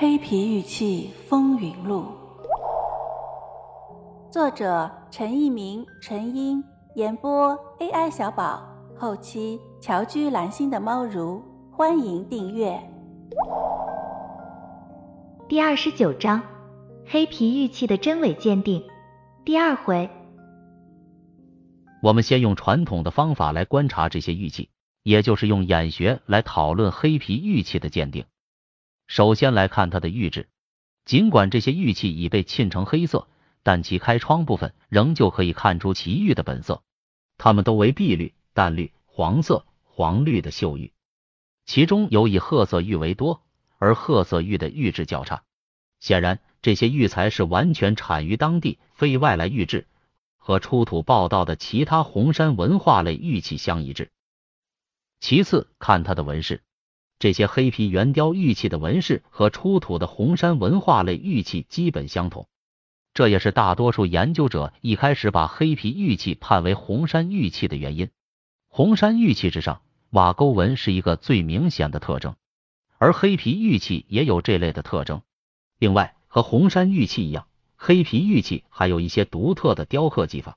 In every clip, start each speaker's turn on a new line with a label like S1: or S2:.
S1: 黑皮玉器风云录》，作者陈一鸣、陈英，演播 AI 小宝，后期乔居蓝心的猫如，欢迎订阅。
S2: 第二十九章：黑皮玉器的真伪鉴定。第二回，
S3: 我们先用传统的方法来观察这些玉器，也就是用眼学来讨论黑皮玉器的鉴定。首先来看它的玉质，尽管这些玉器已被沁成黑色，但其开窗部分仍旧可以看出其玉的本色。它们都为碧绿、淡绿、黄色、黄绿的秀玉，其中有以褐色玉为多，而褐色玉的玉质较差。显然，这些玉材是完全产于当地，非外来玉质，和出土报道的其他红山文化类玉器相一致。其次，看它的纹饰。这些黑皮圆雕玉器的纹饰和出土的红山文化类玉器基本相同，这也是大多数研究者一开始把黑皮玉器判为红山玉器的原因。红山玉器之上瓦沟纹是一个最明显的特征，而黑皮玉器也有这类的特征。另外，和红山玉器一样，黑皮玉器还有一些独特的雕刻技法，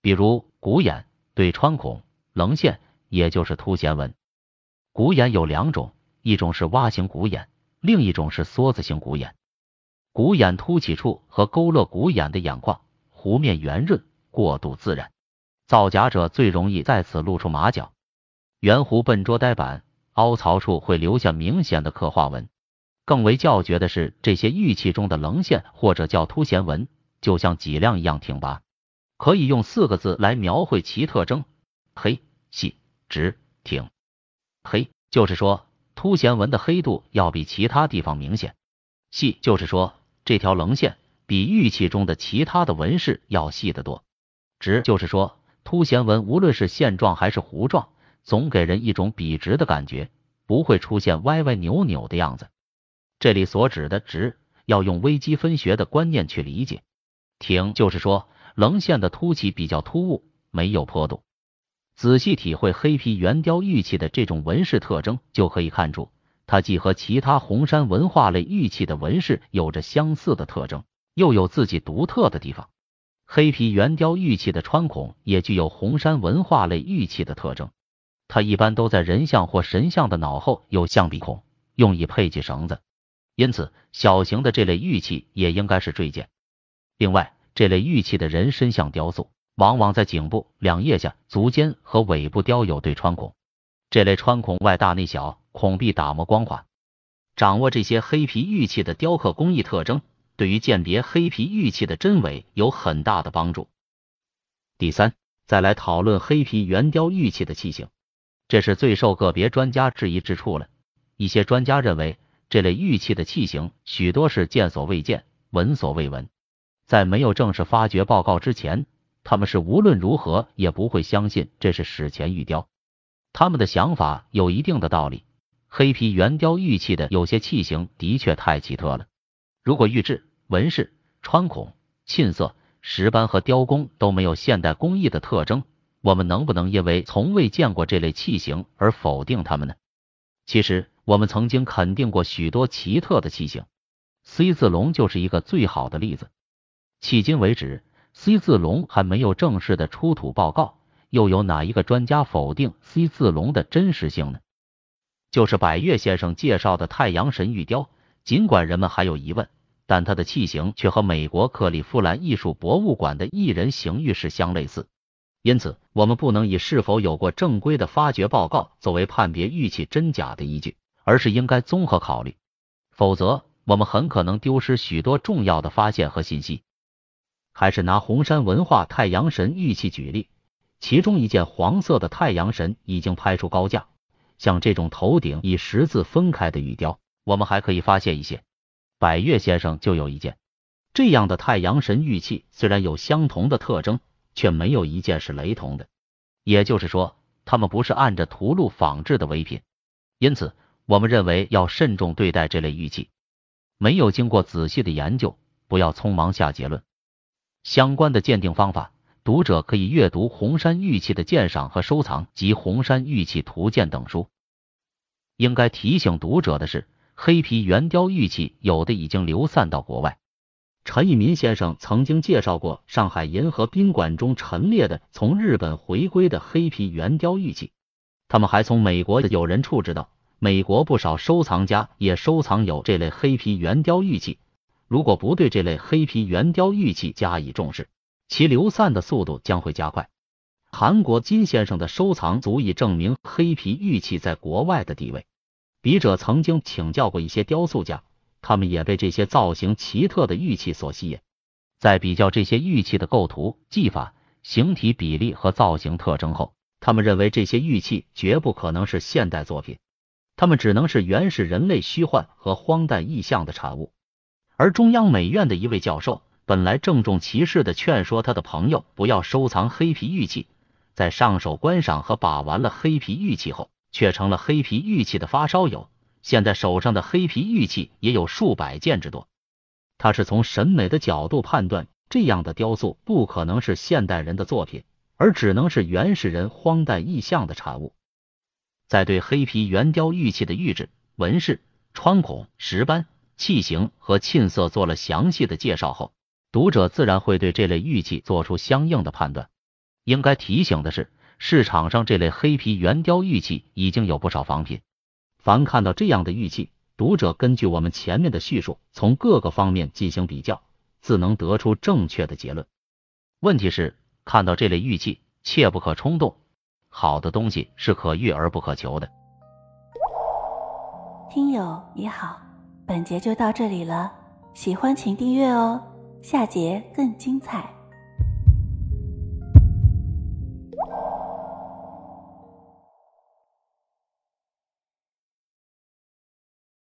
S3: 比如鼓眼、对穿孔、棱线，也就是凸弦纹。鼓眼有两种，一种是蛙形鼓眼，另一种是梭子形鼓眼。鼓眼凸起处和勾勒鼓眼的眼眶弧面圆润，过渡自然，造假者最容易在此露出马脚。圆弧笨拙呆板，凹槽处会留下明显的刻画纹。更为叫绝的是，这些玉器中的棱线或者叫凸弦纹，就像脊梁一样挺拔，可以用四个字来描绘其特征：黑、细、直、挺。黑就是说，凸弦纹的黑度要比其他地方明显；细就是说，这条棱线比玉器中的其他的纹饰要细得多；直就是说，凸弦纹无论是线状还是弧状，总给人一种笔直的感觉，不会出现歪歪扭扭的样子。这里所指的直，要用微积分学的观念去理解；挺就是说，棱线的凸起比较突兀，没有坡度。仔细体会黑皮圆雕玉器的这种纹饰特征，就可以看出，它既和其他红山文化类玉器的纹饰有着相似的特征，又有自己独特的地方。黑皮圆雕玉器的穿孔也具有红山文化类玉器的特征，它一般都在人像或神像的脑后有象鼻孔，用以配系绳子，因此小型的这类玉器也应该是坠件。另外，这类玉器的人身像雕塑。往往在颈部、两腋下、足尖和尾部雕有对穿孔，这类穿孔外大内小，孔壁打磨光滑。掌握这些黑皮玉器的雕刻工艺特征，对于鉴别黑皮玉器的真伪有很大的帮助。第三，再来讨论黑皮圆雕玉器的器型，这是最受个别专家质疑之处了。一些专家认为，这类玉器的器型许多是见所未见、闻所未闻，在没有正式发掘报告之前。他们是无论如何也不会相信这是史前玉雕，他们的想法有一定的道理。黑皮圆雕玉器的有些器型的确太奇特了，如果玉质、纹饰、穿孔、沁色、石斑和雕工都没有现代工艺的特征，我们能不能因为从未见过这类器型而否定它们呢？其实，我们曾经肯定过许多奇特的器型，C 字龙就是一个最好的例子。迄今为止。C 字龙还没有正式的出土报告，又有哪一个专家否定 C 字龙的真实性呢？就是百越先生介绍的太阳神玉雕，尽管人们还有疑问，但它的器型却和美国克利夫兰艺术博物馆的一人形玉石相类似。因此，我们不能以是否有过正规的发掘报告作为判别玉器真假的依据，而是应该综合考虑，否则我们很可能丢失许多重要的发现和信息。还是拿红山文化太阳神玉器举例，其中一件黄色的太阳神已经拍出高价。像这种头顶以十字分开的玉雕，我们还可以发现一些。百越先生就有一件这样的太阳神玉器，虽然有相同的特征，却没有一件是雷同的。也就是说，他们不是按着图录仿制的伪品。因此，我们认为要慎重对待这类玉器，没有经过仔细的研究，不要匆忙下结论。相关的鉴定方法，读者可以阅读《红山玉器的鉴赏和收藏》及《红山玉器图鉴》等书。应该提醒读者的是，黑皮圆雕玉器有的已经流散到国外。陈一民先生曾经介绍过上海银河宾馆中陈列的从日本回归的黑皮圆雕玉器，他们还从美国的友人处知道，美国不少收藏家也收藏有这类黑皮圆雕玉器。如果不对这类黑皮圆雕玉器加以重视，其流散的速度将会加快。韩国金先生的收藏足以证明黑皮玉器在国外的地位。笔者曾经请教过一些雕塑家。他们也被这些造型奇特的玉器所吸引，在比较这些玉器的构图、技法、形体比例和造型特征后，他们认为这些玉器绝不可能是现代作品，他们只能是原始人类虚幻和荒诞意象的产物。而中央美院的一位教授本来郑重其事的劝说他的朋友不要收藏黑皮玉器，在上手观赏和把玩了黑皮玉器后，却成了黑皮玉器的发烧友。现在手上的黑皮玉器也有数百件之多。他是从审美的角度判断，这样的雕塑不可能是现代人的作品，而只能是原始人荒诞意象的产物。在对黑皮圆雕玉器的玉质、纹饰、穿孔、石斑、器型和沁色做了详细的介绍后，读者自然会对这类玉器做出相应的判断。应该提醒的是，市场上这类黑皮圆雕玉器已经有不少仿品。凡看到这样的玉器，读者根据我们前面的叙述，从各个方面进行比较，自能得出正确的结论。问题是，看到这类玉器，切不可冲动。好的东西是可遇而不可求的。
S1: 听友你好，本节就到这里了，喜欢请订阅哦，下节更精彩。